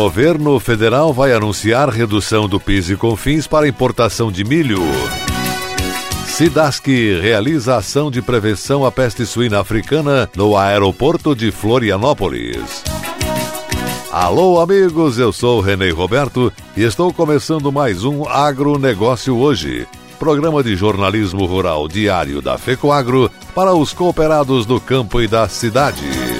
Governo federal vai anunciar redução do PIS e COFINS para importação de milho. Sidask realiza ação de prevenção à peste suína africana no aeroporto de Florianópolis. Alô, amigos, eu sou Renê Roberto e estou começando mais um Agronegócio Hoje, programa de jornalismo rural diário da FECOAGro para os cooperados do campo e da cidade.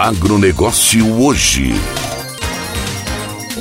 Agronegócio hoje.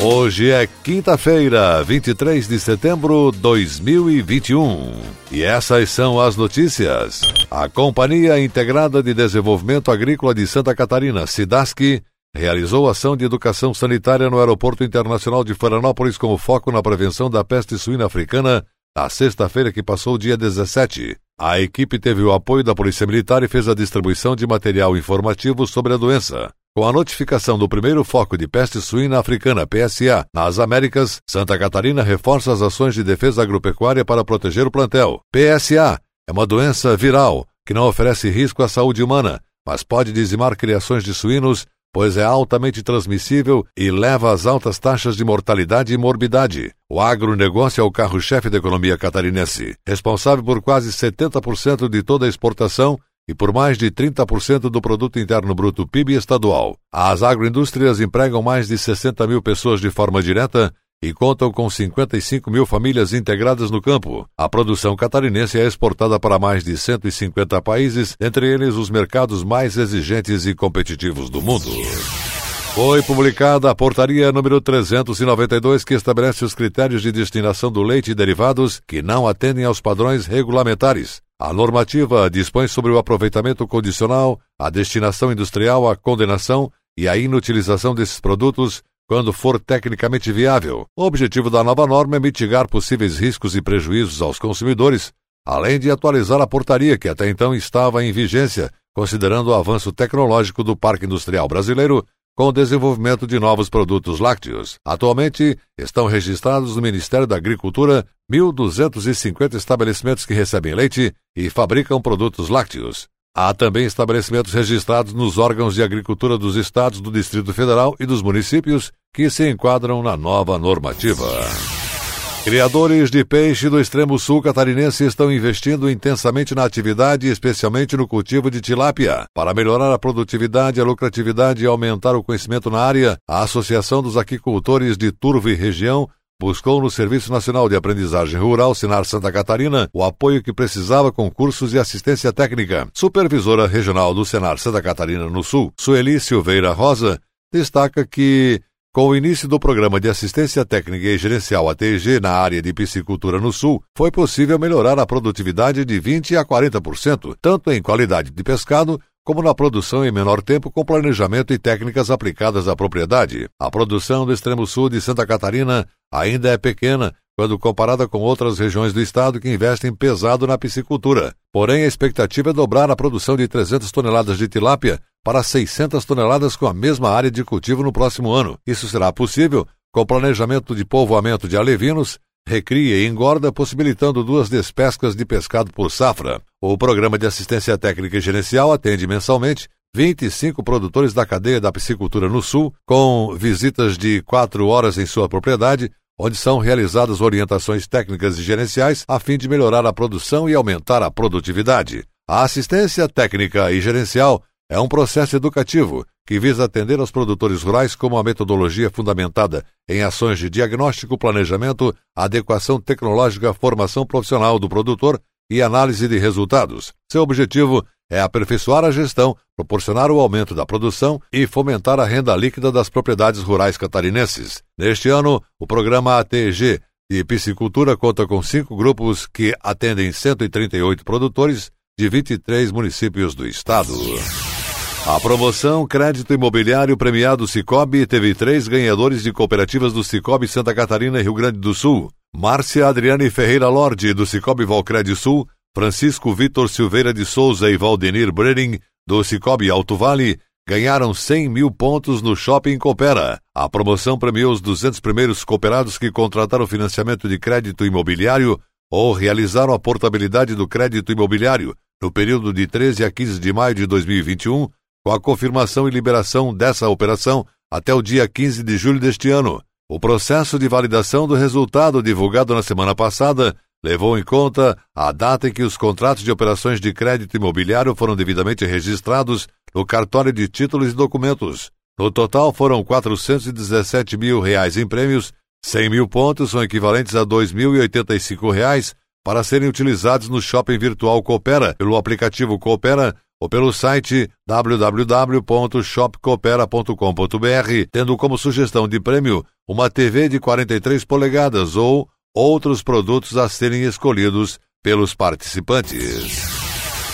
Hoje é quinta-feira, 23 de setembro de 2021. E essas são as notícias. A Companhia Integrada de Desenvolvimento Agrícola de Santa Catarina, SIDASC, realizou ação de educação sanitária no Aeroporto Internacional de Florianópolis com foco na prevenção da peste suína africana na sexta-feira que passou, dia 17. A equipe teve o apoio da Polícia Militar e fez a distribuição de material informativo sobre a doença. Com a notificação do primeiro foco de peste suína africana PSA nas Américas, Santa Catarina reforça as ações de defesa agropecuária para proteger o plantel. PSA é uma doença viral que não oferece risco à saúde humana, mas pode dizimar criações de suínos, pois é altamente transmissível e leva às altas taxas de mortalidade e morbidade. O agronegócio é o carro-chefe da economia catarinense, responsável por quase 70% de toda a exportação e por mais de 30% do produto interno bruto PIB estadual. As agroindústrias empregam mais de 60 mil pessoas de forma direta e contam com 55 mil famílias integradas no campo. A produção catarinense é exportada para mais de 150 países, entre eles os mercados mais exigentes e competitivos do mundo. Foi publicada a portaria número 392 que estabelece os critérios de destinação do leite e derivados que não atendem aos padrões regulamentares. A normativa dispõe sobre o aproveitamento condicional, a destinação industrial, a condenação e a inutilização desses produtos quando for tecnicamente viável. O objetivo da nova norma é mitigar possíveis riscos e prejuízos aos consumidores, além de atualizar a portaria que até então estava em vigência, considerando o avanço tecnológico do parque industrial brasileiro com o desenvolvimento de novos produtos lácteos. Atualmente, estão registrados no Ministério da Agricultura 1.250 estabelecimentos que recebem leite e fabricam produtos lácteos. Há também estabelecimentos registrados nos órgãos de agricultura dos estados, do Distrito Federal e dos municípios que se enquadram na nova normativa. Criadores de peixe do extremo sul catarinense estão investindo intensamente na atividade, especialmente no cultivo de tilápia. Para melhorar a produtividade, a lucratividade e aumentar o conhecimento na área, a Associação dos Aquicultores de Turvo e Região buscou no Serviço Nacional de Aprendizagem Rural, Sinar Santa Catarina, o apoio que precisava com cursos e assistência técnica. Supervisora Regional do Senar Santa Catarina no Sul, Sueli Silveira Rosa, destaca que com o início do Programa de Assistência Técnica e Gerencial ATG na área de piscicultura no Sul, foi possível melhorar a produtividade de 20% a 40%, tanto em qualidade de pescado como na produção em menor tempo com planejamento e técnicas aplicadas à propriedade. A produção do extremo sul de Santa Catarina ainda é pequena quando comparada com outras regiões do estado que investem pesado na piscicultura. Porém, a expectativa é dobrar a produção de 300 toneladas de tilápia para 600 toneladas com a mesma área de cultivo no próximo ano. Isso será possível com planejamento de povoamento de alevinos, recria e engorda, possibilitando duas despescas de pescado por safra. O Programa de Assistência Técnica e Gerencial atende mensalmente 25 produtores da cadeia da piscicultura no Sul, com visitas de quatro horas em sua propriedade, onde são realizadas orientações técnicas e gerenciais a fim de melhorar a produção e aumentar a produtividade. A assistência técnica e gerencial é um processo educativo que visa atender aos produtores rurais com uma metodologia fundamentada em ações de diagnóstico, planejamento, adequação tecnológica, formação profissional do produtor e análise de resultados. Seu objetivo é aperfeiçoar a gestão, proporcionar o aumento da produção e fomentar a renda líquida das propriedades rurais catarinenses. Neste ano, o programa ATG de piscicultura conta com cinco grupos que atendem 138 produtores de 23 municípios do estado. A promoção Crédito Imobiliário Premiado Cicobi teve três ganhadores de cooperativas do Cicobi Santa Catarina e Rio Grande do Sul. Márcia Adriane Ferreira Lorde, do Cicobi Valcred Sul, Francisco Vitor Silveira de Souza e Valdenir Brenning, do Cicobi Alto Vale, ganharam 100 mil pontos no Shopping Coopera. A promoção premiou os 200 primeiros cooperados que contrataram financiamento de crédito imobiliário ou realizaram a portabilidade do crédito imobiliário no período de 13 a 15 de maio de 2021 com a confirmação e liberação dessa operação até o dia 15 de julho deste ano. O processo de validação do resultado divulgado na semana passada levou em conta a data em que os contratos de operações de crédito imobiliário foram devidamente registrados no cartório de títulos e documentos. No total foram 417 mil reais em prêmios, 100 mil pontos são equivalentes a 2.085 reais para serem utilizados no shopping virtual Coopera pelo aplicativo Coopera ou pelo site www.shopcoopera.com.br, tendo como sugestão de prêmio uma TV de 43 polegadas ou outros produtos a serem escolhidos pelos participantes.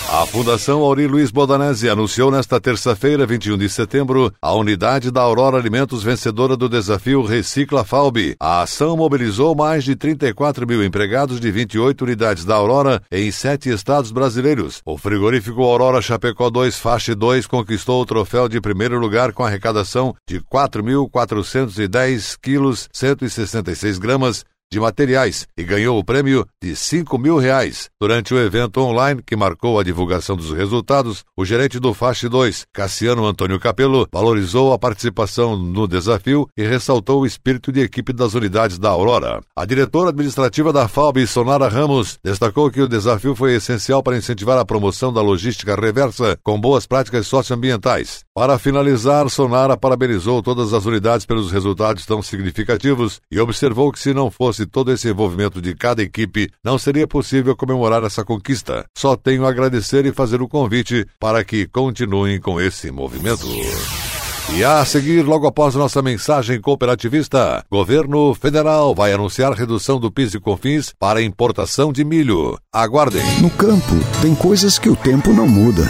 A Fundação Auri Luiz Bodanese anunciou nesta terça-feira, 21 de setembro, a unidade da Aurora Alimentos vencedora do desafio Recicla Falbi. A ação mobilizou mais de 34 mil empregados de 28 unidades da Aurora em sete estados brasileiros. O frigorífico Aurora Chapecó 2 Faixa 2 conquistou o troféu de primeiro lugar com arrecadação de 4.410 quilos 166 gramas de materiais e ganhou o prêmio de 5 mil reais. Durante o evento online que marcou a divulgação dos resultados, o gerente do FASH 2, Cassiano Antônio Capello, valorizou a participação no desafio e ressaltou o espírito de equipe das unidades da Aurora. A diretora administrativa da FAUB, Sonara Ramos, destacou que o desafio foi essencial para incentivar a promoção da logística reversa com boas práticas socioambientais. Para finalizar, Sonara parabenizou todas as unidades pelos resultados tão significativos e observou que se não fosse todo esse envolvimento de cada equipe, não seria possível comemorar essa conquista. Só tenho a agradecer e fazer o convite para que continuem com esse movimento. E a seguir, logo após nossa mensagem cooperativista, governo federal vai anunciar redução do PIS e COFINS para importação de milho. Aguardem. No campo, tem coisas que o tempo não muda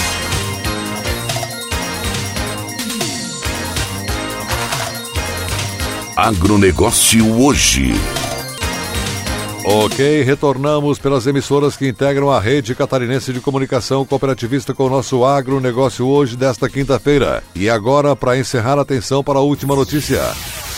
Agronegócio hoje. Ok, retornamos pelas emissoras que integram a rede catarinense de comunicação cooperativista com o nosso agronegócio hoje desta quinta-feira. E agora, para encerrar, atenção para a última notícia.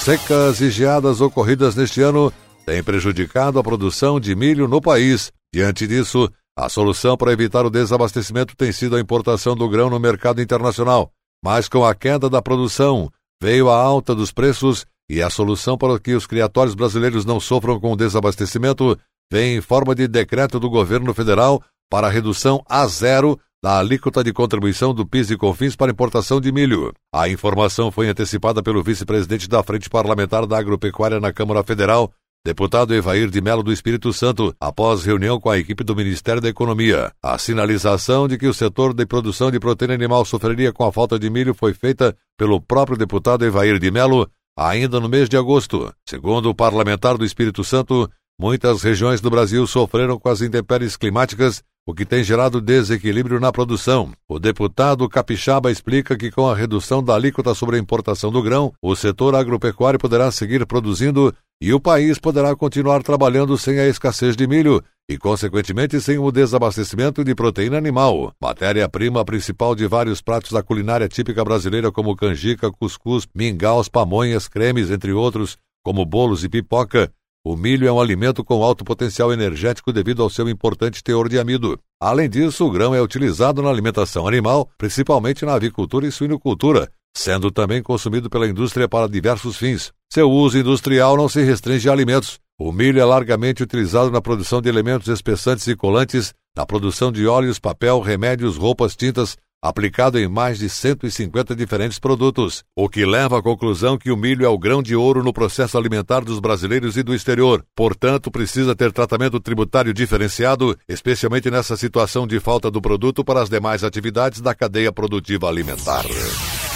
Secas e geadas ocorridas neste ano têm prejudicado a produção de milho no país. Diante disso, a solução para evitar o desabastecimento tem sido a importação do grão no mercado internacional. Mas com a queda da produção, veio a alta dos preços e a solução para que os criatórios brasileiros não sofram com o desabastecimento vem em forma de decreto do governo federal para a redução a zero da alíquota de contribuição do PIS e COFINS para importação de milho. A informação foi antecipada pelo vice-presidente da Frente Parlamentar da Agropecuária na Câmara Federal, Deputado Evair de Melo do Espírito Santo, após reunião com a equipe do Ministério da Economia. A sinalização de que o setor de produção de proteína animal sofreria com a falta de milho foi feita pelo próprio deputado Evair de Melo ainda no mês de agosto. Segundo o parlamentar do Espírito Santo, muitas regiões do Brasil sofreram com as intempéries climáticas o que tem gerado desequilíbrio na produção. O deputado Capixaba explica que com a redução da alíquota sobre a importação do grão, o setor agropecuário poderá seguir produzindo e o país poderá continuar trabalhando sem a escassez de milho e, consequentemente, sem o desabastecimento de proteína animal, matéria-prima principal de vários pratos da culinária típica brasileira como canjica, cuscuz, mingaus, pamonhas, cremes, entre outros, como bolos e pipoca. O milho é um alimento com alto potencial energético devido ao seu importante teor de amido. Além disso, o grão é utilizado na alimentação animal, principalmente na avicultura e suinocultura, sendo também consumido pela indústria para diversos fins. Seu uso industrial não se restringe a alimentos. O milho é largamente utilizado na produção de elementos espessantes e colantes, na produção de óleos, papel, remédios, roupas, tintas, aplicado em mais de 150 diferentes produtos, o que leva à conclusão que o milho é o grão de ouro no processo alimentar dos brasileiros e do exterior. Portanto, precisa ter tratamento tributário diferenciado, especialmente nessa situação de falta do produto para as demais atividades da cadeia produtiva alimentar.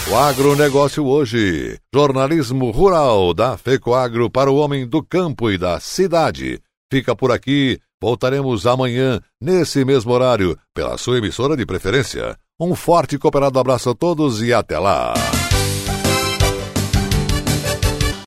O agronegócio hoje. Jornalismo rural da FECOAGro para o homem do campo e da cidade. Fica por aqui. Voltaremos amanhã, nesse mesmo horário, pela sua emissora de preferência. Um forte e cooperado abraço a todos e até lá!